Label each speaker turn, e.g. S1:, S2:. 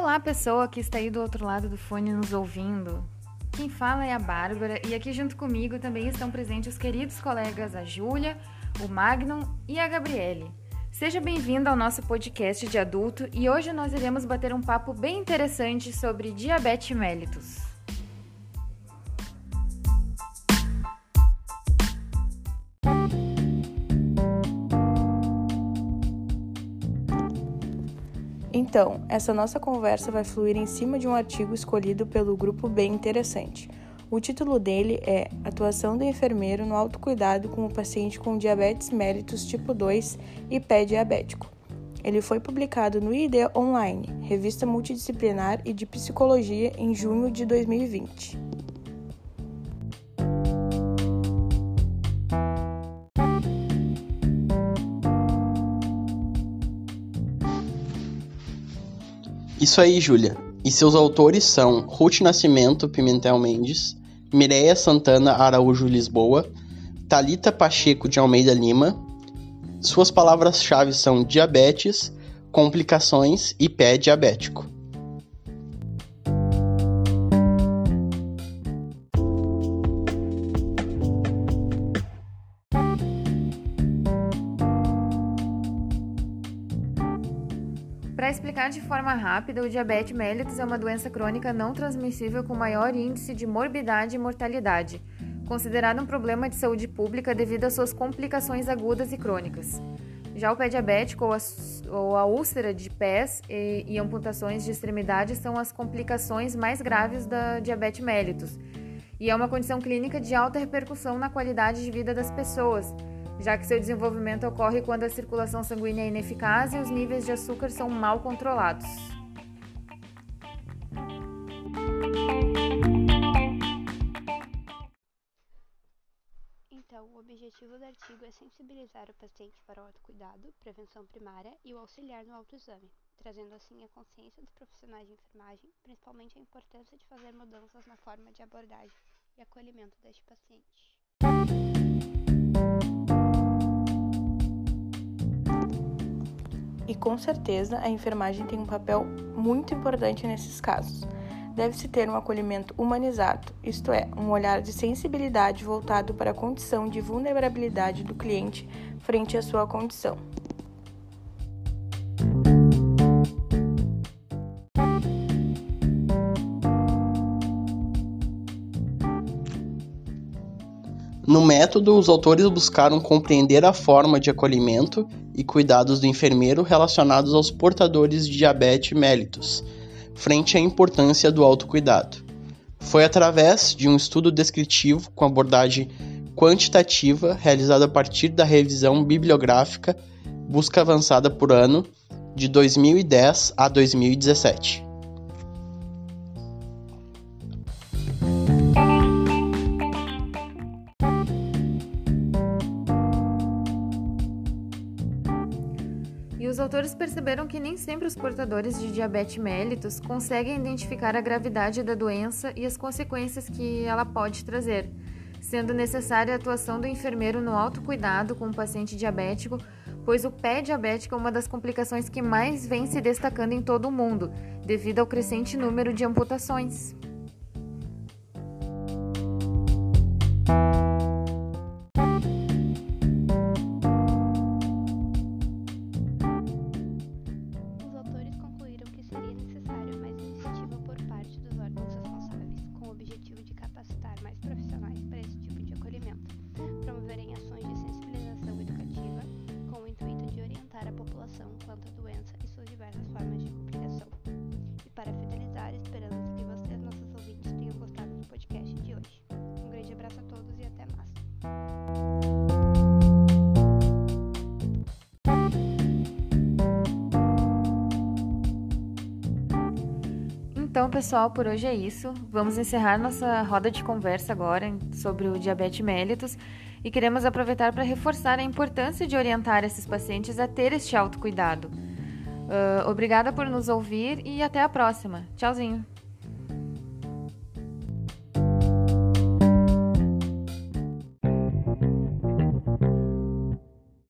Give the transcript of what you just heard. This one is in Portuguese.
S1: Olá, pessoa que está aí do outro lado do fone nos ouvindo. Quem fala é a Bárbara e aqui junto comigo também estão presentes os queridos colegas a Júlia, o Magnum e a Gabriele. Seja bem-vindo ao nosso podcast de adulto e hoje nós iremos bater um papo bem interessante sobre diabetes mellitus.
S2: Então, essa nossa conversa vai fluir em cima de um artigo escolhido pelo grupo Bem Interessante. O título dele é Atuação do enfermeiro no autocuidado com o paciente com diabetes mellitus tipo 2 e pé diabético. Ele foi publicado no ID Online, revista multidisciplinar e de psicologia, em junho de 2020.
S3: Isso aí, Júlia. E seus autores são Ruth Nascimento Pimentel Mendes, Mireia Santana Araújo Lisboa, Talita Pacheco de Almeida Lima. Suas palavras-chave são diabetes, complicações e pé diabético.
S1: Para explicar de forma rápida, o diabetes mellitus é uma doença crônica não transmissível com maior índice de morbidade e mortalidade, considerado um problema de saúde pública devido às suas complicações agudas e crônicas. Já o pé diabético ou a, ou a úlcera de pés e, e amputações de extremidades são as complicações mais graves da diabetes mellitus, e é uma condição clínica de alta repercussão na qualidade de vida das pessoas, já que seu desenvolvimento ocorre quando a circulação sanguínea é ineficaz e os níveis de açúcar são mal controlados.
S4: Então, o objetivo do artigo é sensibilizar o paciente para o autocuidado, prevenção primária e o auxiliar no autoexame, trazendo assim a consciência dos profissionais de enfermagem, principalmente a importância de fazer mudanças na forma de abordagem e acolhimento deste paciente.
S2: E com certeza a enfermagem tem um papel muito importante nesses casos. Deve-se ter um acolhimento humanizado, isto é, um olhar de sensibilidade voltado para a condição de vulnerabilidade do cliente frente à sua condição.
S3: No método, os autores buscaram compreender a forma de acolhimento e cuidados do enfermeiro relacionados aos portadores de diabetes mellitus, frente à importância do autocuidado. Foi através de um estudo descritivo com abordagem quantitativa realizado a partir da revisão bibliográfica Busca Avançada por Ano de 2010 a 2017.
S1: Autores perceberam que nem sempre os portadores de diabetes mellitus conseguem identificar a gravidade da doença e as consequências que ela pode trazer, sendo necessária a atuação do enfermeiro no autocuidado com o paciente diabético, pois o pé diabético é uma das complicações que mais vem se destacando em todo o mundo, devido ao crescente número de amputações. Então, pessoal, por hoje é isso. Vamos encerrar nossa roda de conversa agora sobre o diabetes mellitus e queremos aproveitar para reforçar a importância de orientar esses pacientes a ter este autocuidado. Uh, obrigada por nos ouvir e até a próxima. Tchauzinho!